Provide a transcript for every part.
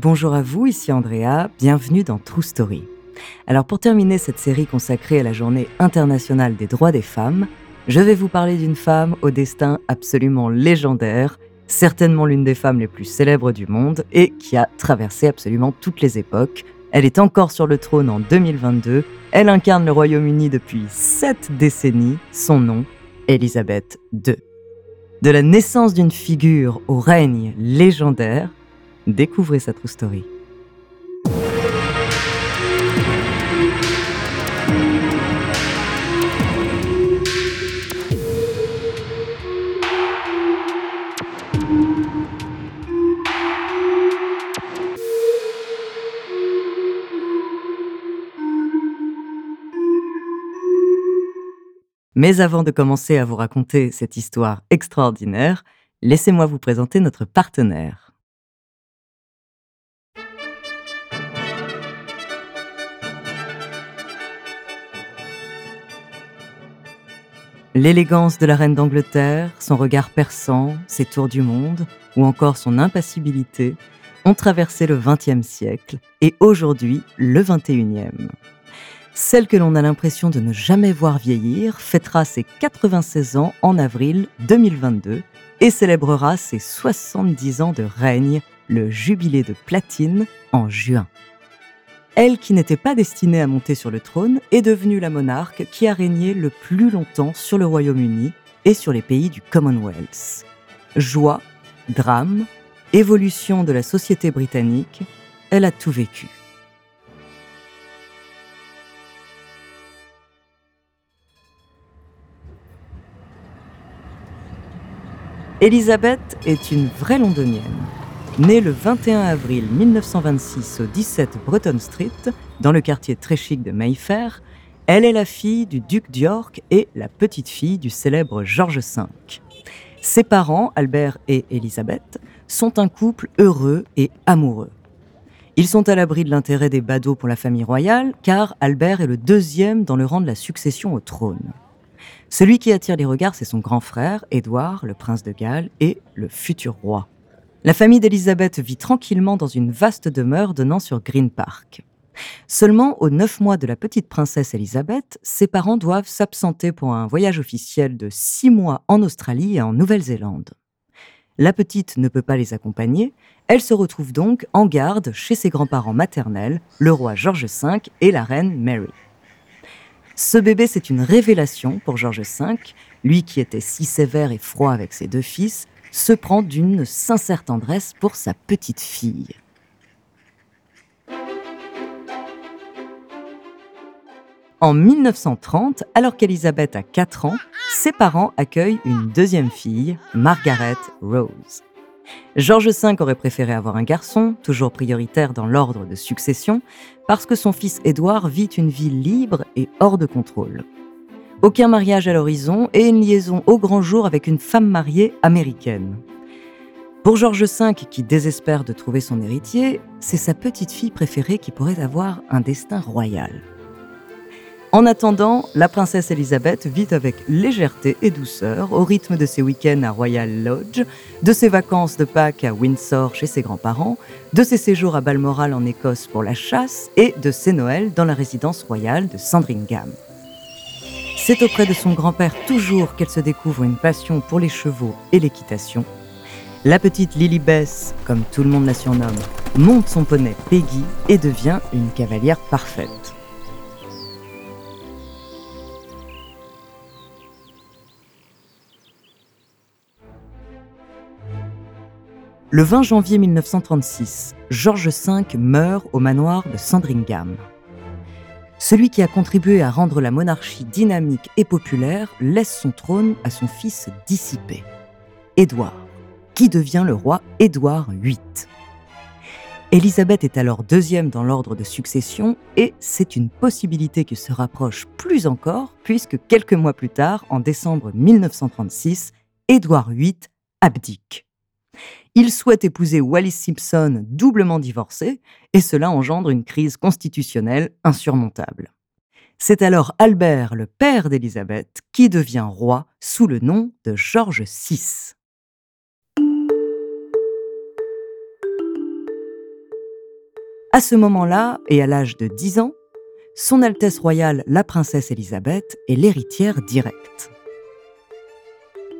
Bonjour à vous, ici Andrea, bienvenue dans True Story. Alors pour terminer cette série consacrée à la journée internationale des droits des femmes, je vais vous parler d'une femme au destin absolument légendaire, certainement l'une des femmes les plus célèbres du monde et qui a traversé absolument toutes les époques. Elle est encore sur le trône en 2022, elle incarne le Royaume-Uni depuis sept décennies, son nom, Elisabeth II. De la naissance d'une figure au règne légendaire, Découvrez sa true story. Mais avant de commencer à vous raconter cette histoire extraordinaire, laissez-moi vous présenter notre partenaire. L'élégance de la reine d'Angleterre, son regard perçant, ses tours du monde, ou encore son impassibilité, ont traversé le XXe siècle et aujourd'hui le XXIe. Celle que l'on a l'impression de ne jamais voir vieillir fêtera ses 96 ans en avril 2022 et célébrera ses 70 ans de règne, le jubilé de platine, en juin. Elle, qui n'était pas destinée à monter sur le trône, est devenue la monarque qui a régné le plus longtemps sur le Royaume-Uni et sur les pays du Commonwealth. Joie, drame, évolution de la société britannique, elle a tout vécu. Elisabeth est une vraie londonienne. Née le 21 avril 1926 au 17 Breton Street, dans le quartier très chic de Mayfair, elle est la fille du duc d'York et la petite-fille du célèbre George V. Ses parents, Albert et Elisabeth, sont un couple heureux et amoureux. Ils sont à l'abri de l'intérêt des badauds pour la famille royale, car Albert est le deuxième dans le rang de la succession au trône. Celui qui attire les regards, c'est son grand frère, Édouard, le prince de Galles, et le futur roi. La famille d'Elisabeth vit tranquillement dans une vaste demeure donnant sur Green Park. Seulement, aux neuf mois de la petite princesse Elisabeth, ses parents doivent s'absenter pour un voyage officiel de six mois en Australie et en Nouvelle-Zélande. La petite ne peut pas les accompagner, elle se retrouve donc en garde chez ses grands-parents maternels, le roi George V et la reine Mary. Ce bébé, c'est une révélation pour George V, lui qui était si sévère et froid avec ses deux fils, se prend d'une sincère tendresse pour sa petite fille. En 1930, alors qu'Elisabeth a 4 ans, ses parents accueillent une deuxième fille, Margaret Rose. George V aurait préféré avoir un garçon, toujours prioritaire dans l'ordre de succession, parce que son fils Édouard vit une vie libre et hors de contrôle. Aucun mariage à l'horizon et une liaison au grand jour avec une femme mariée américaine. Pour George V, qui désespère de trouver son héritier, c'est sa petite fille préférée qui pourrait avoir un destin royal. En attendant, la princesse Elisabeth vit avec légèreté et douceur au rythme de ses week-ends à Royal Lodge, de ses vacances de Pâques à Windsor chez ses grands-parents, de ses séjours à Balmoral en Écosse pour la chasse et de ses Noëls dans la résidence royale de Sandringham. C'est auprès de son grand-père toujours qu'elle se découvre une passion pour les chevaux et l'équitation. La petite Lily Bess, comme tout le monde la surnomme, monte son poney Peggy et devient une cavalière parfaite. Le 20 janvier 1936, George V meurt au manoir de Sandringham. Celui qui a contribué à rendre la monarchie dynamique et populaire laisse son trône à son fils dissipé, Édouard, qui devient le roi Édouard VIII. Élisabeth est alors deuxième dans l'ordre de succession et c'est une possibilité qui se rapproche plus encore puisque quelques mois plus tard, en décembre 1936, Édouard VIII abdique. Il souhaite épouser Wallis Simpson, doublement divorcée, et cela engendre une crise constitutionnelle insurmontable. C'est alors Albert, le père d'Élisabeth, qui devient roi sous le nom de George VI. À ce moment-là, et à l'âge de 10 ans, Son Altesse royale la princesse Élisabeth est l'héritière directe.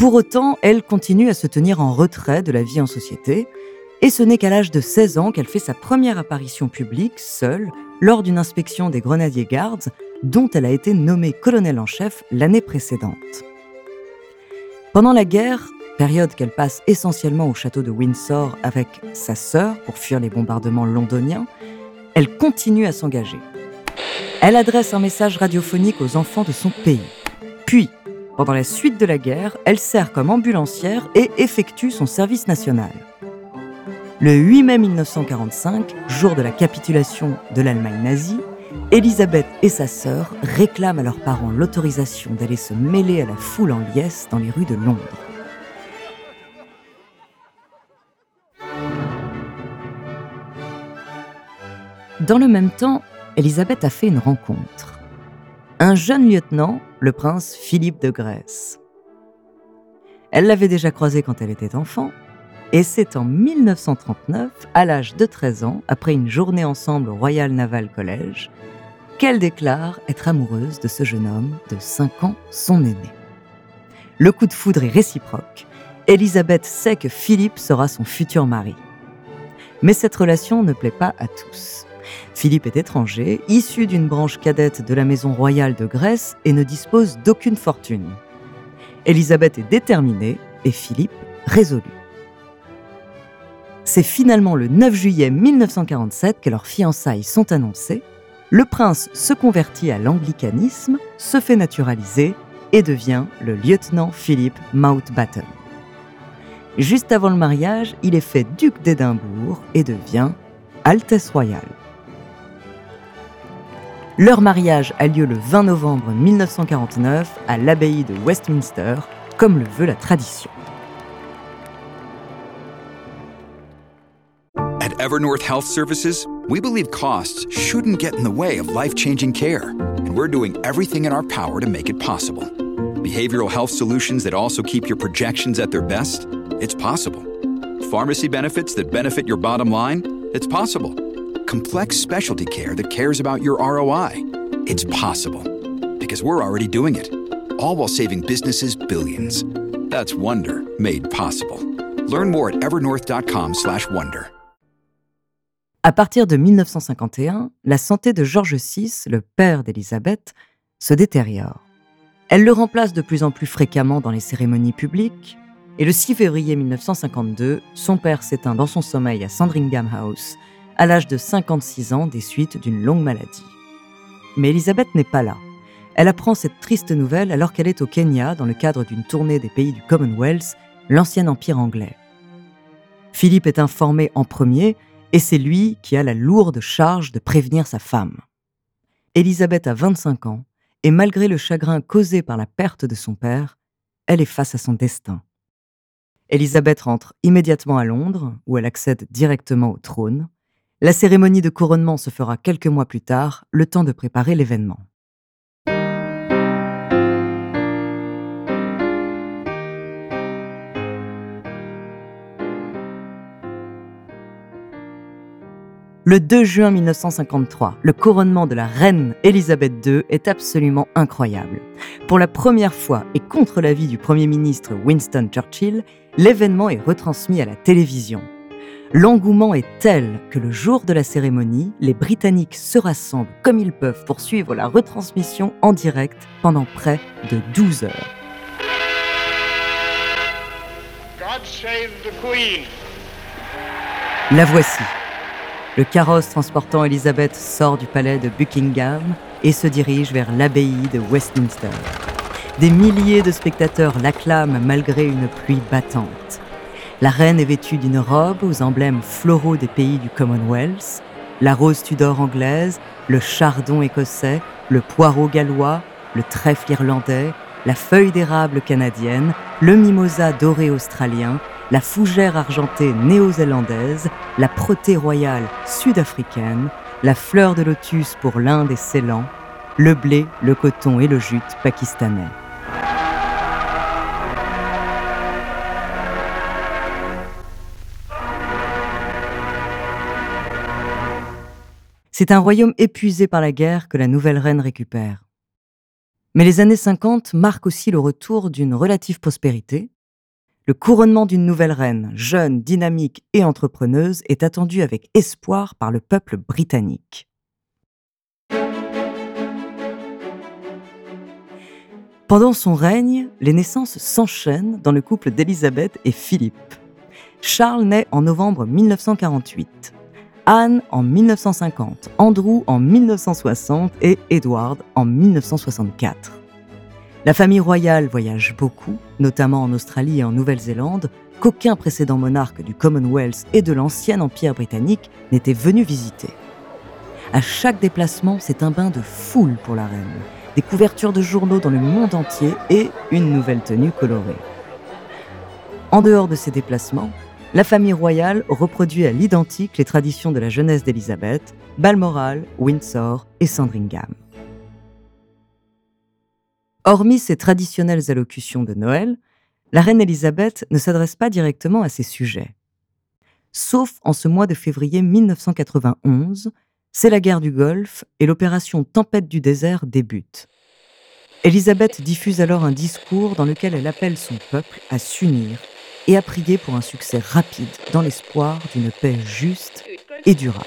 Pour autant, elle continue à se tenir en retrait de la vie en société, et ce n'est qu'à l'âge de 16 ans qu'elle fait sa première apparition publique, seule, lors d'une inspection des Grenadiers Guards, dont elle a été nommée colonel en chef l'année précédente. Pendant la guerre, période qu'elle passe essentiellement au château de Windsor avec sa sœur pour fuir les bombardements londoniens, elle continue à s'engager. Elle adresse un message radiophonique aux enfants de son pays. Puis, pendant la suite de la guerre, elle sert comme ambulancière et effectue son service national. Le 8 mai 1945, jour de la capitulation de l'Allemagne nazie, Elisabeth et sa sœur réclament à leurs parents l'autorisation d'aller se mêler à la foule en liesse dans les rues de Londres. Dans le même temps, Elisabeth a fait une rencontre un jeune lieutenant, le prince Philippe de Grèce. Elle l'avait déjà croisé quand elle était enfant, et c'est en 1939, à l'âge de 13 ans, après une journée ensemble au Royal Naval College, qu'elle déclare être amoureuse de ce jeune homme de 5 ans, son aîné. Le coup de foudre est réciproque. Elisabeth sait que Philippe sera son futur mari. Mais cette relation ne plaît pas à tous. Philippe est étranger, issu d'une branche cadette de la maison royale de Grèce et ne dispose d'aucune fortune. Élisabeth est déterminée et Philippe résolu. C'est finalement le 9 juillet 1947 que leurs fiançailles sont annoncées. Le prince se convertit à l'anglicanisme, se fait naturaliser et devient le lieutenant Philippe Mountbatten. Juste avant le mariage, il est fait duc d'Édimbourg et devient Altesse royale. Leur mariage a lieu le 20 novembre 1949 à l'abbaye de Westminster, comme le veut la tradition. At Evernorth Health Services, we believe costs shouldn't get in the way of life-changing care, and we're doing everything in our power to make it possible. Behavioral health solutions that also keep your projections at their best? It's possible. Pharmacy benefits that benefit your bottom line? It's possible complex specialty care that cares about your ROI. It's possible because we're already doing it, all while saving businesses billions. That's Wonder made possible. Learn more at evernorth.com/wonder. À partir de 1951, la santé de George VI, le père d'Élisabeth, se détériore. Elle le remplace de plus en plus fréquemment dans les cérémonies publiques, et le 6 février 1952, son père s'éteint dans son sommeil à Sandringham House à l'âge de 56 ans des suites d'une longue maladie. Mais Elisabeth n'est pas là. Elle apprend cette triste nouvelle alors qu'elle est au Kenya dans le cadre d'une tournée des pays du Commonwealth, l'ancien empire anglais. Philippe est informé en premier et c'est lui qui a la lourde charge de prévenir sa femme. Elisabeth a 25 ans et malgré le chagrin causé par la perte de son père, elle est face à son destin. Elisabeth rentre immédiatement à Londres, où elle accède directement au trône. La cérémonie de couronnement se fera quelques mois plus tard, le temps de préparer l'événement. Le 2 juin 1953, le couronnement de la reine Élisabeth II est absolument incroyable. Pour la première fois et contre l'avis du Premier ministre Winston Churchill, l'événement est retransmis à la télévision. L'engouement est tel que le jour de la cérémonie, les Britanniques se rassemblent comme ils peuvent pour suivre la retransmission en direct pendant près de 12 heures. La voici. Le carrosse transportant Elisabeth sort du palais de Buckingham et se dirige vers l'abbaye de Westminster. Des milliers de spectateurs l'acclament malgré une pluie battante. La reine est vêtue d'une robe aux emblèmes floraux des pays du Commonwealth, la rose Tudor anglaise, le chardon écossais, le poireau gallois, le trèfle irlandais, la feuille d'érable canadienne, le mimosa doré australien, la fougère argentée néo-zélandaise, la protée royale sud-africaine, la fleur de lotus pour l'Inde et Ceylan, le blé, le coton et le jute pakistanais. C'est un royaume épuisé par la guerre que la nouvelle reine récupère. Mais les années 50 marquent aussi le retour d'une relative prospérité. Le couronnement d'une nouvelle reine, jeune, dynamique et entrepreneuse, est attendu avec espoir par le peuple britannique. Pendant son règne, les naissances s'enchaînent dans le couple d'Élisabeth et Philippe. Charles naît en novembre 1948. Anne en 1950, Andrew en 1960 et Edward en 1964. La famille royale voyage beaucoup, notamment en Australie et en Nouvelle-Zélande, qu'aucun précédent monarque du Commonwealth et de l'ancien Empire britannique n'était venu visiter. À chaque déplacement, c'est un bain de foule pour la reine, des couvertures de journaux dans le monde entier et une nouvelle tenue colorée. En dehors de ces déplacements, la famille royale reproduit à l'identique les traditions de la jeunesse d'Élisabeth, Balmoral, Windsor et Sandringham. Hormis ces traditionnelles allocutions de Noël, la reine Élisabeth ne s'adresse pas directement à ses sujets. Sauf en ce mois de février 1991, c'est la guerre du Golfe et l'opération Tempête du désert débute. Élisabeth diffuse alors un discours dans lequel elle appelle son peuple à s'unir et à prier pour un succès rapide dans l'espoir d'une paix juste et durable.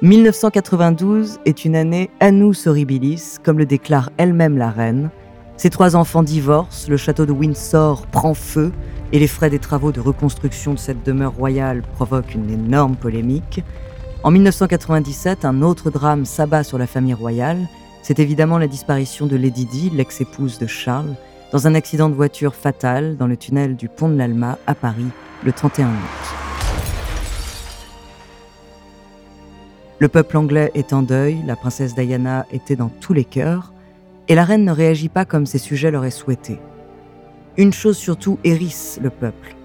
« 1992 est une année annus horribilis, comme le déclare elle-même la reine. Ses trois enfants divorcent, le château de Windsor prend feu et les frais des travaux de reconstruction de cette demeure royale provoquent une énorme polémique. En 1997, un autre drame s'abat sur la famille royale. C'est évidemment la disparition de Lady Di, l'ex-épouse de Charles, dans un accident de voiture fatal dans le tunnel du pont de l'Alma à Paris le 31 août. Le peuple anglais est en deuil, la princesse Diana était dans tous les cœurs, et la reine ne réagit pas comme ses sujets l'auraient souhaité. Une chose surtout hérisse le peuple.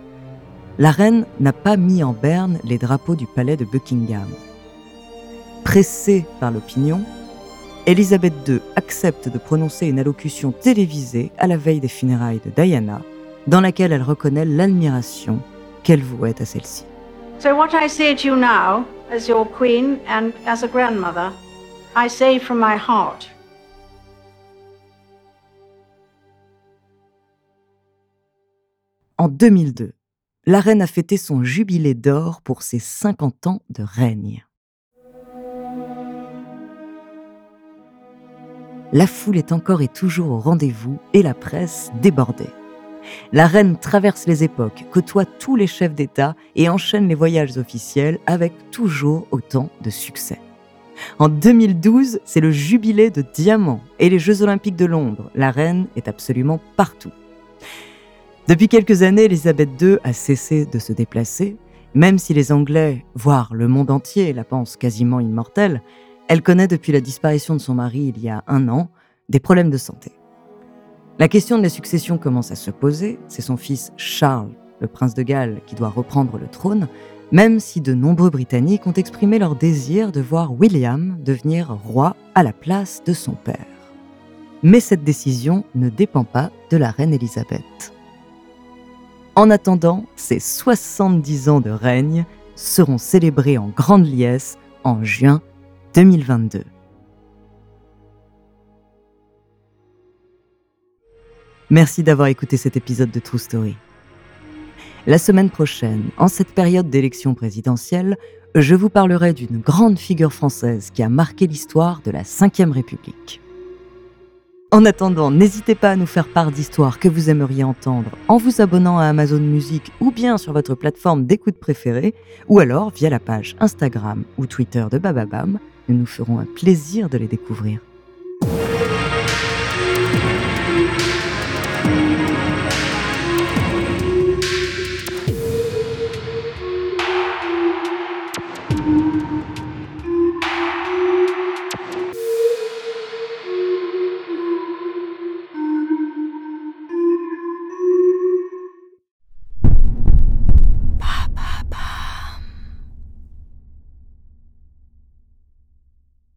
La reine n'a pas mis en berne les drapeaux du palais de Buckingham. Pressée par l'opinion, Elisabeth II accepte de prononcer une allocution télévisée à la veille des funérailles de Diana, dans laquelle elle reconnaît l'admiration qu'elle vouait à celle-ci. So what I say to you now, as your queen and as a grandmother, I say from my heart. En 2002, la reine a fêté son jubilé d'or pour ses 50 ans de règne. La foule est encore et toujours au rendez-vous et la presse débordée. La reine traverse les époques, côtoie tous les chefs d'État et enchaîne les voyages officiels avec toujours autant de succès. En 2012, c'est le jubilé de diamant et les Jeux olympiques de Londres. La reine est absolument partout. Depuis quelques années, Elisabeth II a cessé de se déplacer. Même si les Anglais, voire le monde entier, la pensent quasiment immortelle, elle connaît depuis la disparition de son mari il y a un an des problèmes de santé. La question de la succession commence à se poser. C'est son fils Charles, le prince de Galles, qui doit reprendre le trône, même si de nombreux Britanniques ont exprimé leur désir de voir William devenir roi à la place de son père. Mais cette décision ne dépend pas de la reine Elisabeth. En attendant, ces 70 ans de règne seront célébrés en grande liesse en juin 2022. Merci d'avoir écouté cet épisode de True Story. La semaine prochaine, en cette période d'élection présidentielle, je vous parlerai d'une grande figure française qui a marqué l'histoire de la Ve République. En attendant, n'hésitez pas à nous faire part d'histoires que vous aimeriez entendre en vous abonnant à Amazon Music ou bien sur votre plateforme d'écoute préférée, ou alors via la page Instagram ou Twitter de Bababam. Nous nous ferons un plaisir de les découvrir.